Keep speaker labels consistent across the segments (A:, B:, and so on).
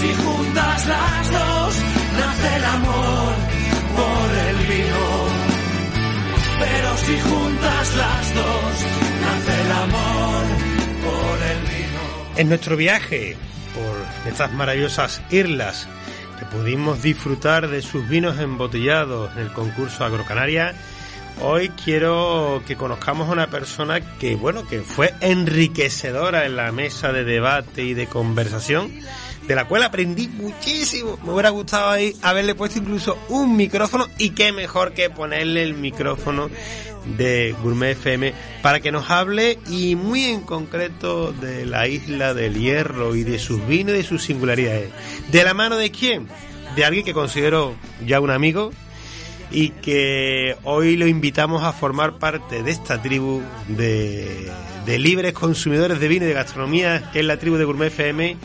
A: Si juntas las dos, nace el amor por el vino. Pero si juntas las dos, nace el amor por el vino.
B: En nuestro viaje por estas maravillosas islas que pudimos disfrutar de sus vinos embotellados en el concurso Agrocanaria, Hoy quiero que conozcamos a una persona que, bueno, que fue enriquecedora en la mesa de debate y de conversación, de la cual aprendí muchísimo. Me hubiera gustado ahí haberle puesto incluso un micrófono y qué mejor que ponerle el micrófono de Gourmet FM para que nos hable y muy en concreto de la isla del hierro y de sus vinos y de sus singularidades. ¿De la mano de quién? De alguien que considero ya un amigo, y que hoy lo invitamos a formar parte de esta tribu de, de, libres consumidores de vino y de gastronomía, que es la tribu de Gourmet FM,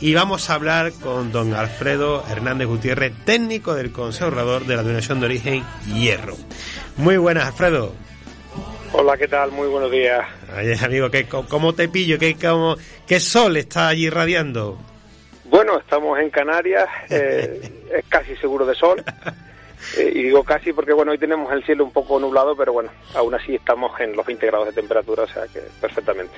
B: y vamos a hablar con don Alfredo Hernández Gutiérrez, técnico del Consejo Orador de la Donación de Origen Hierro. Muy buenas, Alfredo.
C: Hola, ¿qué tal? Muy buenos días.
B: Ay, amigo, ¿qué, ¿cómo te pillo? ¿Qué, cómo, ¿Qué sol está allí irradiando?
C: Bueno, estamos en Canarias, eh, es casi seguro de sol. Eh, y digo casi porque bueno hoy tenemos el cielo un poco nublado pero bueno aún así estamos en los 20 grados de temperatura o sea que perfectamente.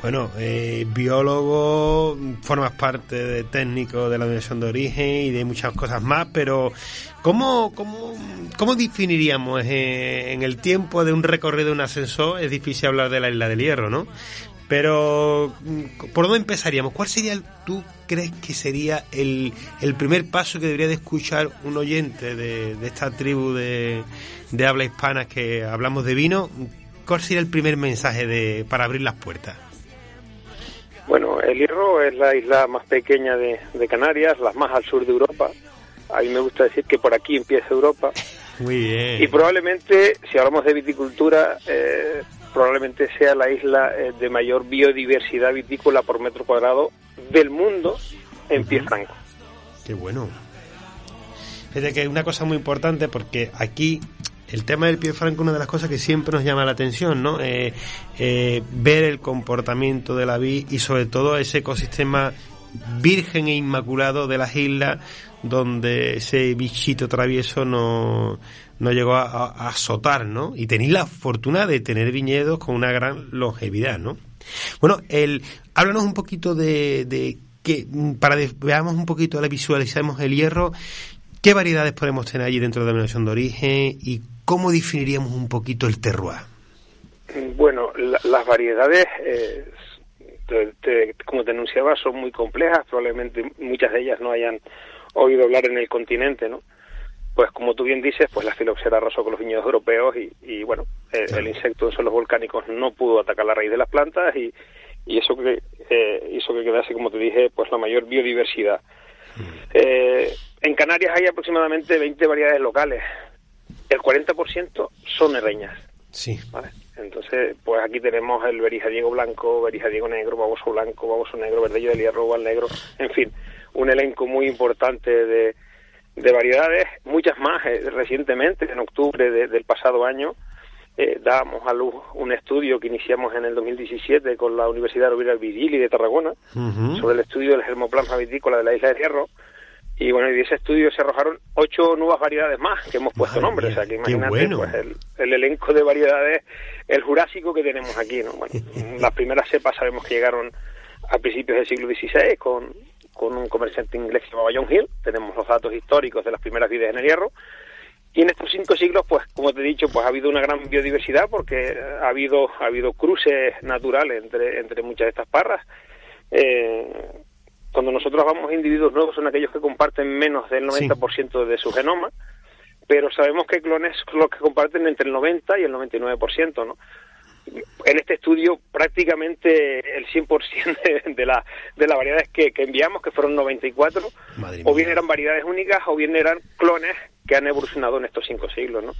B: Bueno eh, biólogo formas parte de técnico de la Universidad de Origen y de muchas cosas más pero cómo cómo, cómo definiríamos eh, en el tiempo de un recorrido de un ascensor es difícil hablar de la isla del hierro no pero, ¿por dónde empezaríamos? ¿Cuál sería, el, tú crees que sería el, el, primer paso que debería de escuchar un oyente de, de esta tribu de, de, habla hispana que hablamos de vino? ¿Cuál sería el primer mensaje de, para abrir las puertas?
C: Bueno, el Hierro es la isla más pequeña de, de Canarias, la más al sur de Europa. A mí me gusta decir que por aquí empieza Europa.
B: Muy bien.
C: Y probablemente, si hablamos de viticultura, eh, probablemente sea la isla eh, de mayor biodiversidad vitícola por metro cuadrado del mundo en pie franco.
B: Qué bueno. Es que es una cosa muy importante porque aquí el tema del pie franco es una de las cosas que siempre nos llama la atención, ¿no? Eh, eh, ver el comportamiento de la vid y sobre todo ese ecosistema virgen e inmaculado de las islas donde ese bichito travieso no, no llegó a, azotar, ¿no? Y tenéis la fortuna de tener viñedos con una gran longevidad, ¿no? Bueno, el, háblanos un poquito de, de que, para veamos un poquito, le visualizamos el hierro, ¿qué variedades podemos tener allí dentro de la denominación de origen y cómo definiríamos un poquito el terroir?
C: Bueno, las variedades, eh, como te anunciaba, son muy complejas, probablemente muchas de ellas no hayan oído hablar en el continente, ¿no? Pues como tú bien dices, pues la filoxera arrasó con los viñedos europeos y, y bueno, el, el, insecto en suelos volcánicos no pudo atacar la raíz de las plantas y, y eso que eh, hizo que quedase, como te dije, pues la mayor biodiversidad. Eh, en Canarias hay aproximadamente 20 variedades locales. El 40% son herreñas.
B: Sí.
C: ¿vale? Entonces, pues aquí tenemos el berijadiego blanco, berijadiego negro, baboso blanco, baboso negro, verdello del hierro, al negro, en fin, un elenco muy importante de, de variedades, muchas más eh, recientemente, en octubre de, del pasado año, eh, dábamos a luz un estudio que iniciamos en el 2017 con la Universidad Rovira Virgili de Tarragona uh -huh. sobre el estudio del germoplasma vitícola de la isla de Hierro. Y bueno, y de ese estudio se arrojaron ocho nuevas variedades más que hemos puesto nombre. O sea, que imagínate
B: bueno.
C: pues, el, el, elenco de variedades, el jurásico que tenemos aquí. ¿no? Bueno, las primeras cepas sabemos que llegaron a principios del siglo XVI con, con un comerciante inglés llamado John Hill. Tenemos los datos históricos de las primeras vides en el hierro. Y en estos cinco siglos, pues, como te he dicho, pues ha habido una gran biodiversidad porque ha habido, ha habido cruces naturales entre, entre muchas de estas parras. Eh, cuando nosotros vamos a individuos nuevos son aquellos que comparten menos del 90% sí. de su genoma, pero sabemos que clones los que comparten entre el 90 y el 99%, ¿no? En este estudio prácticamente el 100% de, de, la, de las variedades que, que enviamos, que fueron 94, o bien eran variedades únicas o bien eran clones que han evolucionado en estos cinco siglos, ¿no?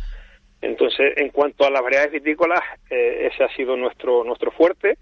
C: Entonces, en cuanto a las variedades vitícolas, eh, ese ha sido nuestro nuestro fuerte.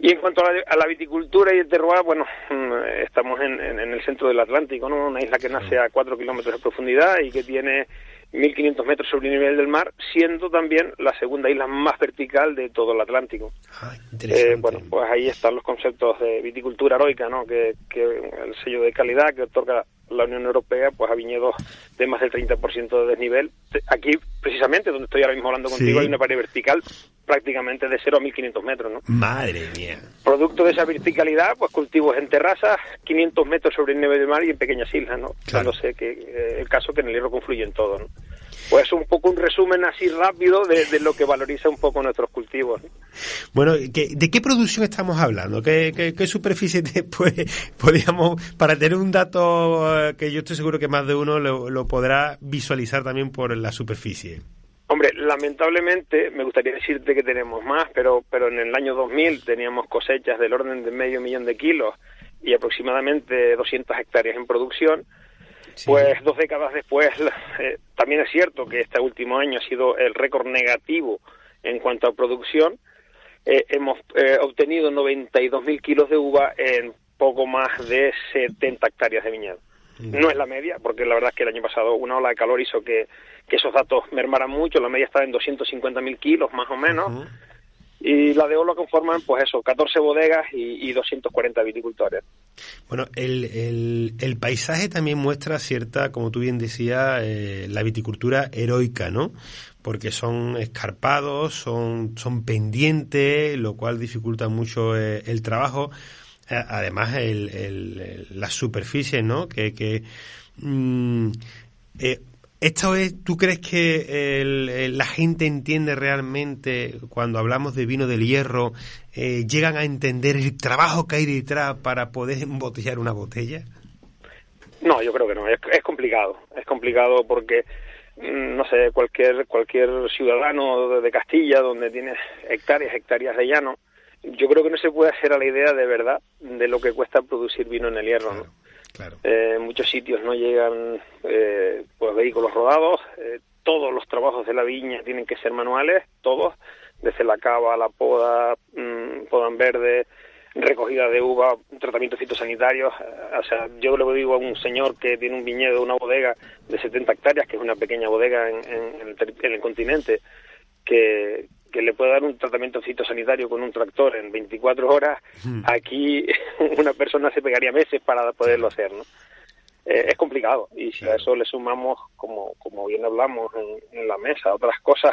C: Y en cuanto a la, viticultura y el terroir, bueno, mm, estamos en, en, el centro del Atlántico, ¿no? Una isla que nace a cuatro kilómetros de profundidad y que tiene 1.500 metros sobre el nivel del mar, siendo también la segunda isla más vertical de todo el Atlántico.
B: Ah,
C: eh, bueno, pues ahí están los conceptos de viticultura heroica, ¿no? Que, que el sello de calidad que otorga la Unión Europea pues a viñedos de más del 30% de desnivel. Aquí, precisamente, donde estoy ahora mismo hablando contigo, hay una pared vertical prácticamente de 0 a 1500 metros, ¿no?
B: Madre mía.
C: Producto de esa verticalidad, pues cultivos en terrazas, 500 metros sobre el nivel del mar y en pequeñas islas, ¿no?
B: Claro.
C: sé que eh, el caso que en el hierro confluye en todo, ¿no? Pues un poco un resumen así rápido de, de lo que valoriza un poco nuestros cultivos. ¿no?
B: Bueno, ¿de qué producción estamos hablando? ¿Qué, qué, qué superficie después podríamos, para tener un dato eh, que yo estoy seguro que más de uno lo, lo podrá visualizar también por la superficie?
C: Hombre, lamentablemente me gustaría decirte que tenemos más, pero, pero en el año 2000 teníamos cosechas del orden de medio millón de kilos y aproximadamente 200 hectáreas en producción. Sí. Pues dos décadas después, eh, también es cierto que este último año ha sido el récord negativo en cuanto a producción. Eh, hemos eh, obtenido 92.000 kilos de uva en poco más de 70 hectáreas de viñedo. No es la media, porque la verdad es que el año pasado una ola de calor hizo que, que esos datos mermaran mucho. La media está en 250.000 kilos, más o menos. Uh -huh. Y la de oro conforman, pues eso, 14 bodegas y, y 240 viticultores.
B: Bueno, el, el, paisaje también muestra cierta, como tú bien decías, eh, la viticultura heroica, ¿no? Porque son escarpados, son, son pendientes, lo cual dificulta mucho eh, el trabajo. Eh, además, el, las superficies, ¿no? Que, que mmm, ¿Esto es, tú crees que el, el, la gente entiende realmente cuando hablamos de vino del hierro, eh, llegan a entender el trabajo que hay detrás para poder embotellar una botella?
C: No, yo creo que no. Es, es complicado. Es complicado porque mm, no sé cualquier cualquier ciudadano de Castilla donde tiene hectáreas hectáreas de llano, yo creo que no se puede hacer a la idea de verdad de lo que cuesta producir vino en el hierro.
B: Claro.
C: ¿no? Eh, en muchos sitios no llegan eh, pues vehículos rodados. Eh, todos los trabajos de la viña tienen que ser manuales, todos, desde la cava, la poda, mmm, podan verde, recogida de uva, tratamientos fitosanitarios. O sea, yo le digo a un señor que tiene un viñedo, una bodega de 70 hectáreas, que es una pequeña bodega en, en, el, en el continente, que, que le puede dar un tratamiento fitosanitario con un tractor en 24 horas, mm. aquí una persona se pegaría meses para poderlo hacer, ¿no? Eh, es complicado y si a eso le sumamos, como, como bien hablamos en, en la mesa, otras cosas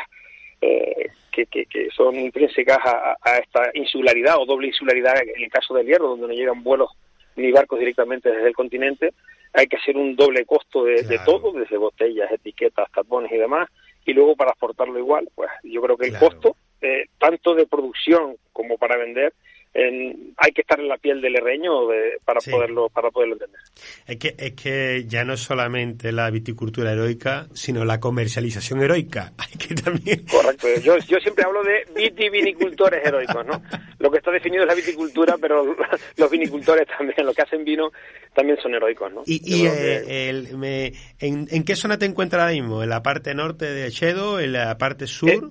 C: eh, que, que, que, son intrínsecas a, a, esta insularidad o doble insularidad en el caso del hierro, donde no llegan vuelos ni barcos directamente desde el continente, hay que hacer un doble costo de, claro. de todo, desde botellas, etiquetas, tapones y demás, y luego para exportarlo igual, pues yo creo que el claro. costo, eh, tanto de producción como para vender, en, hay que estar en la piel del herreño de, para sí. poderlo para poderlo entender.
B: Es que es que ya no es solamente la viticultura heroica, sino la comercialización heroica. Hay que también
C: Correcto. Yo, yo siempre hablo de vitivinicultores heroicos, ¿no? Lo que está definido es la viticultura, pero los vinicultores también, lo que hacen vino también son heroicos, ¿no?
B: ¿Y, y eh, que... el, me, ¿en, en, qué zona te encuentras ahora mismo? ¿En la parte norte de Chedo? ¿En la parte sur?
C: Eh,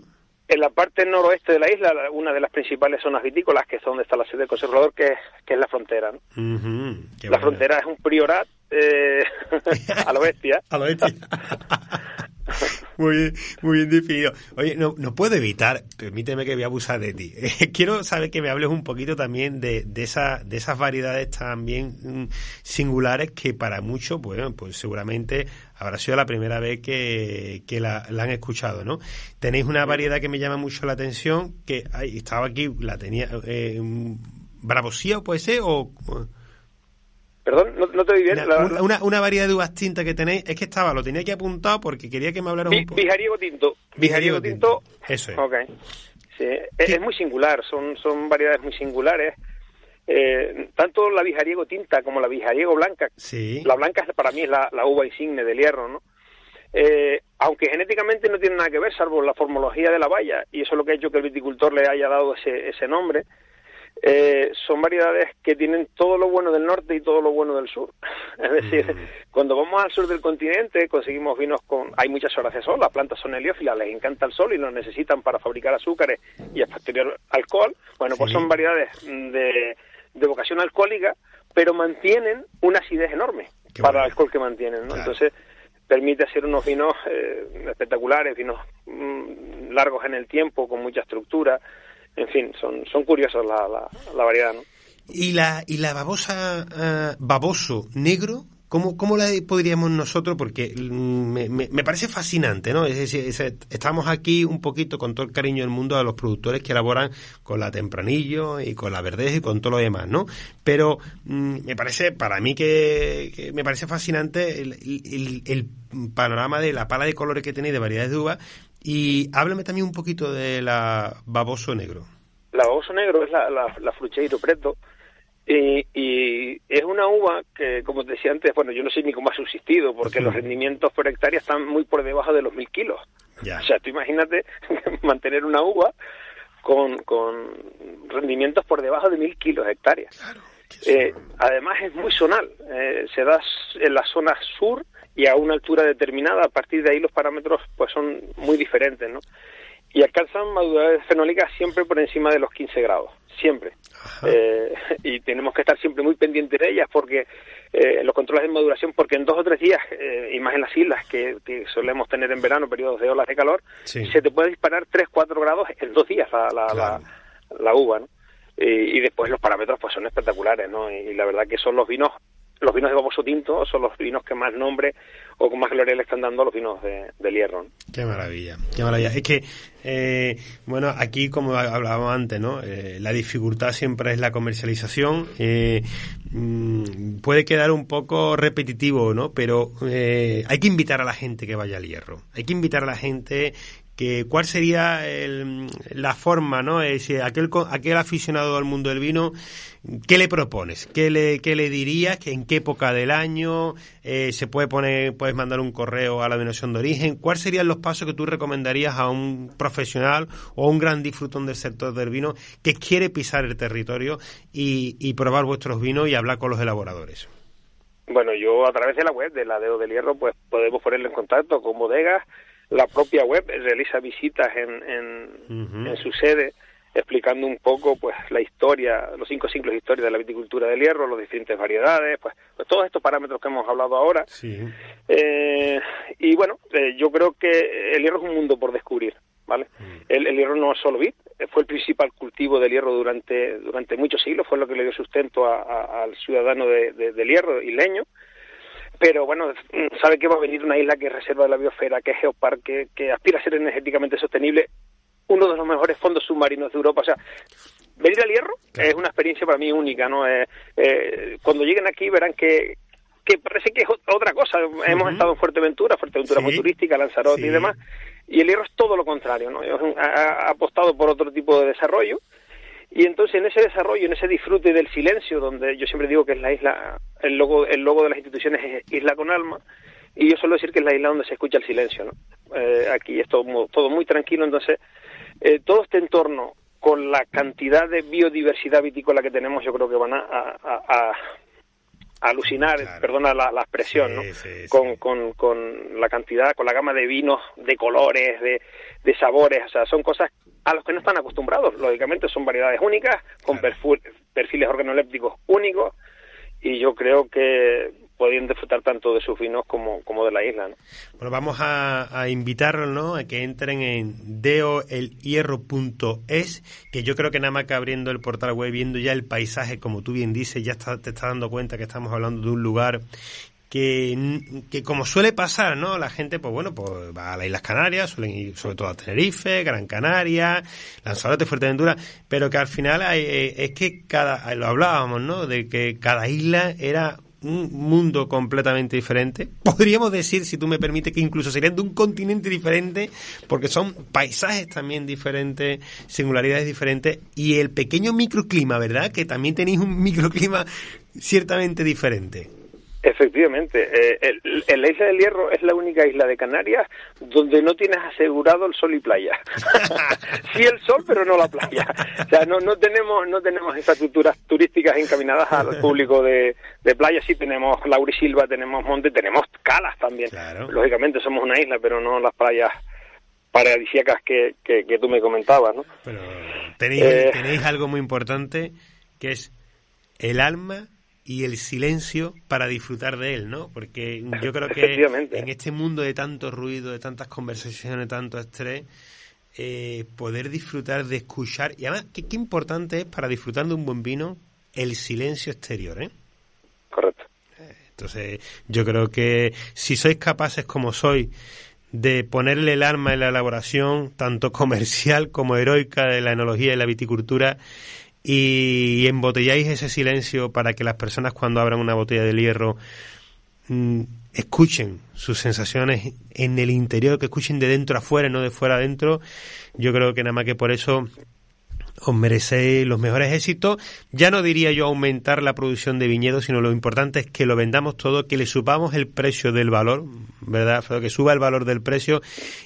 C: en la parte noroeste de la isla, una de las principales zonas vitícolas, que es donde está la sede del conservador, que es, que es la frontera. ¿no?
B: Uh -huh,
C: la frontera es un priorat eh, a lo bestia.
B: a lo bestia. muy bien, muy bien definido. Oye, no, no puedo evitar, permíteme que voy a abusar de ti. quiero saber que me hables un poquito también de, de, esa, de esas variedades también mm, singulares que para muchos, bueno, pues seguramente habrá sido la primera vez que, que la, la, han escuchado, ¿no? Tenéis una variedad que me llama mucho la atención, que estaba aquí, la tenía, eh, Bravosía, puede ser, o...
C: Perdón, no, no te oí bien.
B: Una, la, una, una, variedad de uvas tintas que tenéis, es que estaba, lo tenía que apuntar porque quería que me hablaras un poco.
C: Bijariego tinto.
B: Bijariego tinto. Eso es.
C: Ok. Sí, es, es, muy singular, son, son variedades muy singulares. Eh, tanto la bijariego tinta como la bijariego blanca.
B: Sí.
C: La blanca para mí es la, la uva insigne del hierro, ¿no? eh, aunque genéticamente no tienen nada que ver, salvo la formología de la valla, y eso es lo que ha hecho que el viticultor le haya dado ese, ese nombre, eh, son variedades que tienen todo lo bueno del norte y todo lo bueno del sur. Es decir, mm. cuando vamos al sur del continente conseguimos vinos con... Hay muchas horas de sol, las plantas son heliófilas, les encanta el sol y lo necesitan para fabricar azúcares y a posterior alcohol. Bueno, pues son variedades de, de vocación alcohólica, pero mantienen una acidez enorme para el alcohol que mantienen. ¿no? Entonces, permite hacer unos vinos eh, espectaculares, vinos mm, largos en el tiempo, con mucha estructura en fin, son, son curiosos la, la, variedad, ¿no?
B: ¿Y la, y la babosa eh, baboso negro? ¿Cómo, ¿Cómo la podríamos nosotros? Porque mm, me, me, parece fascinante, ¿no? Es decir, estamos aquí un poquito con todo el cariño del mundo a los productores que elaboran con la tempranillo y con la verdez y con todo lo demás, ¿no? Pero mm, me parece, para mí que, me parece fascinante el, el, el, panorama de la pala de colores que tenéis de variedades de uva, y háblame también un poquito de la baboso negro.
C: La baboso negro es la, la, la Frucheiro Preto y, y, es una uva que, como te decía antes, bueno, yo no sé ni cómo ha subsistido porque los rendimientos por hectárea están muy por debajo de los mil kilos. O sea, tú imagínate mantener una uva con, con rendimientos por debajo de mil kilos hectáreas. Claro, eh, además es muy zonal, eh, se da en la zona sur y a una altura determinada. A partir de ahí los parámetros pues son muy diferentes, ¿no? Y alcanzan madurez fenólica siempre por encima de los 15 grados, siempre. Eh, y tenemos que estar siempre muy pendientes de ellas porque eh, los controles de maduración, porque en dos o tres días, eh, y más en las islas que, solemos tener en verano, periodos de olas de calor, se te puede disparar 3, 4 grados en dos días la, la, la, uva, ¿no? Y, después los parámetros pues son espectaculares, ¿no? Y la verdad que son los vinos los vinos de baboso tinto son los vinos que más nombre o con más gloria le están dando a los vinos de, del hierro.
B: Qué maravilla, qué maravilla. Es que, eh, bueno, aquí como hablábamos antes, ¿no? Eh, la dificultad siempre es la comercialización. Eh, mm, puede quedar un poco repetitivo, ¿no? Pero hay que invitar a la gente que vaya al hierro. Hay que invitar a la gente que cuál sería la forma, ¿no? Es aquel, aquel aficionado al mundo del vino, ¿qué le propones? ¿Qué le, qué le dirías? ¿En qué época del año? Eh, ¿Se puede poner, puedes mandar un correo a la denominación de origen? ¿Cuáles serían los pasos que tú recomendarías a un profesional o a un gran disfrutón del sector del vino que quiere pisar el territorio y, y probar vuestros vinos y hablar con los elaboradores?
C: Bueno, yo a través de la web de la Deo del Hierro, pues podemos ponerle en contacto con bodegas la propia web realiza visitas en, en, su sede explicando un poco pues la historia, los cinco siglos de historia de la viticultura del hierro, las diferentes variedades, pues, pues, todos estos parámetros que hemos hablado ahora. Eh, y bueno, eh, yo creo que el hierro es un mundo por descubrir, ¿vale? Mm. El, hierro no es solo vid, fue el principal cultivo del hierro durante, durante muchos siglos, fue lo que le dio sustento al ciudadano de, del hierro y leño pero bueno, sabe que va a venir una isla que es reserva de la biosfera, que es geoparque, que aspira a ser energéticamente sostenible, uno de los mejores fondos submarinos de Europa. O sea, venir al hierro es una experiencia para mí única, ¿no? Eh, eh, cuando lleguen aquí verán que, que parece que es otra cosa. Hemos estado en Fuerteventura, Fuerteventura muy turística, Lanzarote y demás, y el hierro es todo lo contrario, ¿no? Ha, apostado por otro tipo de desarrollo. Y entonces en ese desarrollo, en ese disfrute del silencio, donde yo siempre digo que es la isla el logo, el logo de las instituciones es Isla con Alma, y yo suelo decir que es la isla donde se escucha el silencio, ¿no? Eh, aquí es todo, todo, muy tranquilo, entonces eh, todo este entorno con la cantidad de biodiversidad vitícola que tenemos, yo creo que van a, a, alucinar, perdona la, expresión, ¿no? con, con, con, la cantidad, con la gama de vinos, de colores, de, de sabores, o sea, son cosas a los que no están acostumbrados, lógicamente son variedades únicas, con perfiles organolépticos únicos, y yo creo que podían disfrutar tanto de sus vinos como, como de la isla. ¿no?
B: Bueno, vamos a, invitarlos ¿no? a que entren en deoelhierro.es, que yo creo que nada más que abriendo el portal web, viendo ya el paisaje, como tú bien dices, ya está, te estás dando cuenta que estamos hablando de un lugar que, que, como suele pasar, ¿no? La gente, pues bueno, pues va a las Islas Canarias, suelen ir sobre todo a Tenerife, Gran Canaria, Lanzarote, Fuerteventura, pero que al final hay, eh, es que cada, lo hablábamos, ¿no? De que cada isla era un mundo completamente diferente. Podríamos decir, si tú me permites, que incluso serían de un continente diferente, porque son paisajes también diferentes, singularidades diferentes, y el pequeño microclima, ¿verdad? Que también tenéis un microclima ciertamente diferente.
C: Efectivamente, eh, el, la isla del Hierro es la única isla de Canarias donde no tienes asegurado el sol y playa. sí el sol, pero no la playa. O sea, no, no tenemos no tenemos infraestructuras turísticas encaminadas al público de, de playa. Sí tenemos Laurisilva, tenemos Monte, tenemos Calas también. Lógicamente somos una isla, pero no las playas paradisíacas que, que, tú me comentabas, ¿no?
B: Pero tenéis, eh, tenéis algo muy importante que es el alma y el silencio para disfrutar de él, ¿no? Porque yo creo que en este mundo de tanto ruido, de tantas conversaciones, de tanto estrés, eh, poder disfrutar de escuchar, y además, ¿qué, importante es para disfrutar de un buen vino el silencio exterior, ¿eh?
C: Correcto.
B: Entonces, yo creo que si sois capaces como sois de ponerle el alma en la elaboración, tanto comercial como heroica de la enología y la viticultura, y embotelláis ese silencio para que las personas cuando abran una botella de hierro mm, escuchen sus sensaciones en el interior, que escuchen de dentro afuera y no de fuera adentro. Yo creo que nada más que por eso os merecéis los mejores éxitos. Ya no diría yo aumentar la producción de viñedos, sino lo importante es que lo vendamos todo, que le subamos el precio del valor, ¿verdad? Que suba el valor del precio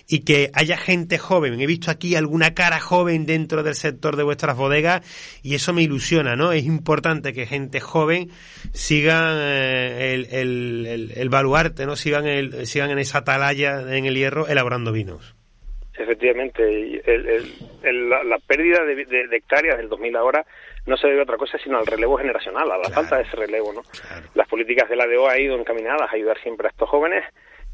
B: y que haya gente joven. He visto aquí alguna cara joven dentro del sector de vuestras bodegas y eso me ilusiona, ¿no? Es importante que gente joven siga eh, el, el, el, baluarte, ¿no? Sigan, el, sigan en esa atalaya en el hierro elaborando vinos.
C: Efectivamente, el, la, pérdida de, hectáreas del 2000 ahora no se debe a otra cosa sino al relevo generacional, a la falta de ese relevo. ¿no? Las políticas de la DO han ido encaminadas a ayudar siempre a estos jóvenes,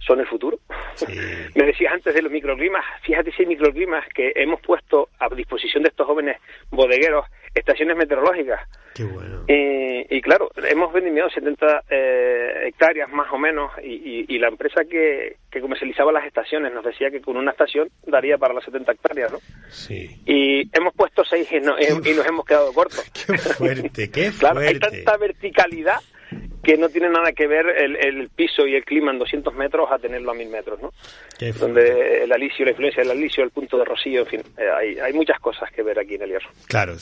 C: son el futuro. Me decías antes de los microclimas, fíjate si hay microclimas que hemos puesto a disposición de estos jóvenes bodegueros estaciones meteorológicas.
B: Qué bueno.
C: y claro, hemos vendido 70 eh, hectáreas más o menos y, la empresa que, que, comercializaba las estaciones nos decía que con una estación daría para las 70 hectáreas, ¿no?
B: Sí.
C: Y hemos puesto seis y, y nos hemos quedado cortos.
B: Qué fuerte, qué fuerte.
C: claro, hay tanta verticalidad que no tiene nada que ver el, piso y el clima en 200 metros a tenerlo a 1000 metros, ¿no? Donde el alisio, la influencia del alisio, el punto de rocío, en fin, eh, hay, hay, muchas cosas que ver aquí en el hierro.
B: Claro,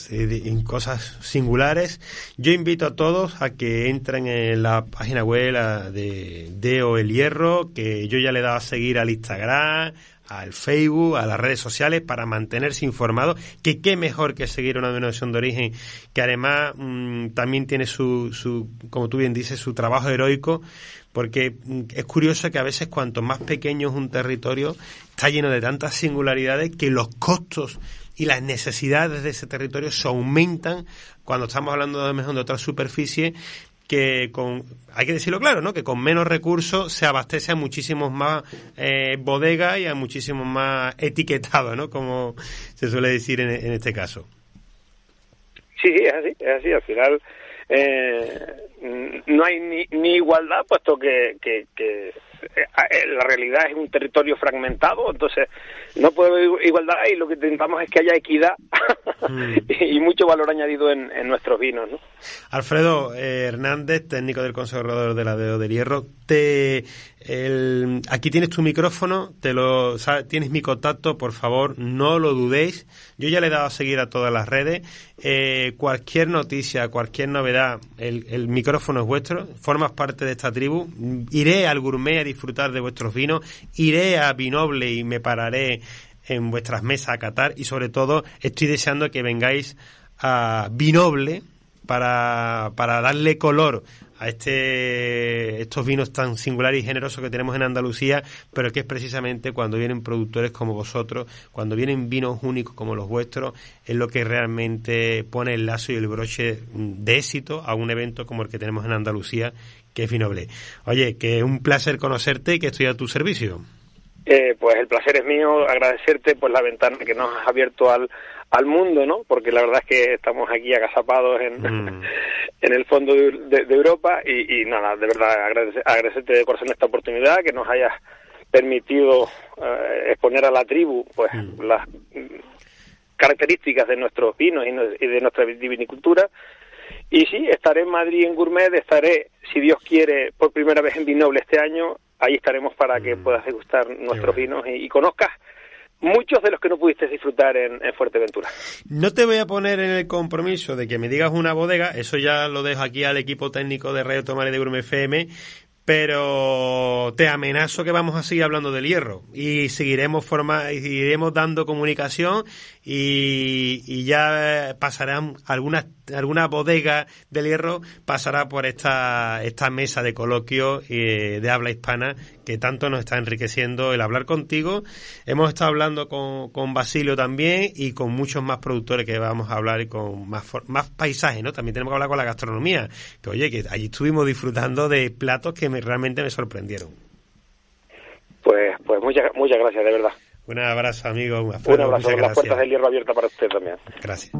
B: cosas singulares. Yo invito a todos a que entren en la página web de Deo El Hierro, que yo ya le he dado a seguir al Instagram, al Facebook, a las redes sociales para mantenerse informado, que qué mejor que seguir una denominación de origen que además mm, también tiene su, su, como tú bien dices, su trabajo heroico, porque mm, es curioso que a veces cuanto más pequeño es un territorio, está lleno de tantas singularidades que los costos y las necesidades de ese territorio se aumentan cuando estamos hablando de, de otra superficie que con, hay que decirlo claro, ¿no? Que con menos recursos se abastece a muchísimos más eh, bodegas y a muchísimos más etiquetados, ¿no? Como se suele decir en, en este caso.
C: Sí, es así, es así. Al final eh, no hay ni, ni igualdad, puesto que, que, que la realidad es un territorio fragmentado, entonces no puede haber igualdad y lo que intentamos es que haya equidad mm. y mucho valor añadido en, nuestros vinos. ¿no?
B: Alfredo eh, Hernández, técnico del Consejo de la DEO del Hierro, te, el, aquí tienes tu micrófono, te lo, tienes mi contacto, por favor, no lo dudéis. Yo ya le he dado a seguir a todas las redes. Eh, cualquier noticia, cualquier novedad, el, micrófono es vuestro, formas parte de esta tribu. Iré al gourmet a disfrutar de vuestros vinos, iré a Vinoble y me pararé en vuestras mesas a catar y sobre todo estoy deseando que vengáis a Vinoble para, para darle color a este, estos vinos tan singulares y generosos que tenemos en Andalucía, pero que es precisamente cuando vienen productores como vosotros, cuando vienen vinos únicos como los vuestros, es lo que realmente pone el lazo y el broche de éxito a un evento como el que tenemos en Andalucía, que es Vinoble. Oye, que es un placer conocerte y que estoy a tu servicio.
C: Eh, pues el placer es mío, agradecerte por la ventana que nos has abierto al, al mundo, ¿no? Porque la verdad es que estamos aquí agazapados en, mm. en el fondo de, Europa y, nada, de verdad agradecerte de corazón esta oportunidad, que nos hayas permitido eh, exponer a la tribu pues mm. las características de nuestros vinos y, de nuestra vinicultura. Y sí, estaré en Madrid en Gourmet, estaré, si Dios quiere, por primera vez en Vinoble este año ahí estaremos para que mm. puedas degustar nuestros vinos y, conozcas muchos de los que no pudiste disfrutar en, Fuerteventura.
B: No te voy a poner en el compromiso de que me digas una bodega, eso ya lo dejo aquí al equipo técnico de Radio Tomar y de Gourmet FM, pero te amenazo que vamos a seguir hablando del hierro y seguiremos forma, seguiremos dando comunicación y, ya pasarán algunas alguna bodega del hierro pasará por esta esta mesa de coloquio eh, de habla hispana que tanto nos está enriqueciendo el hablar contigo. Hemos estado hablando con, con Basilio también y con muchos más productores que vamos a hablar y con más, más paisajes, ¿no? También tenemos que hablar con la gastronomía, que oye, que allí estuvimos disfrutando de platos que realmente me sorprendieron.
C: Pues, pues muchas, muchas gracias, de verdad.
B: Un abrazo, amigo.
C: Un abrazo. Las puertas del hierro abiertas para usted también.
B: Gracias.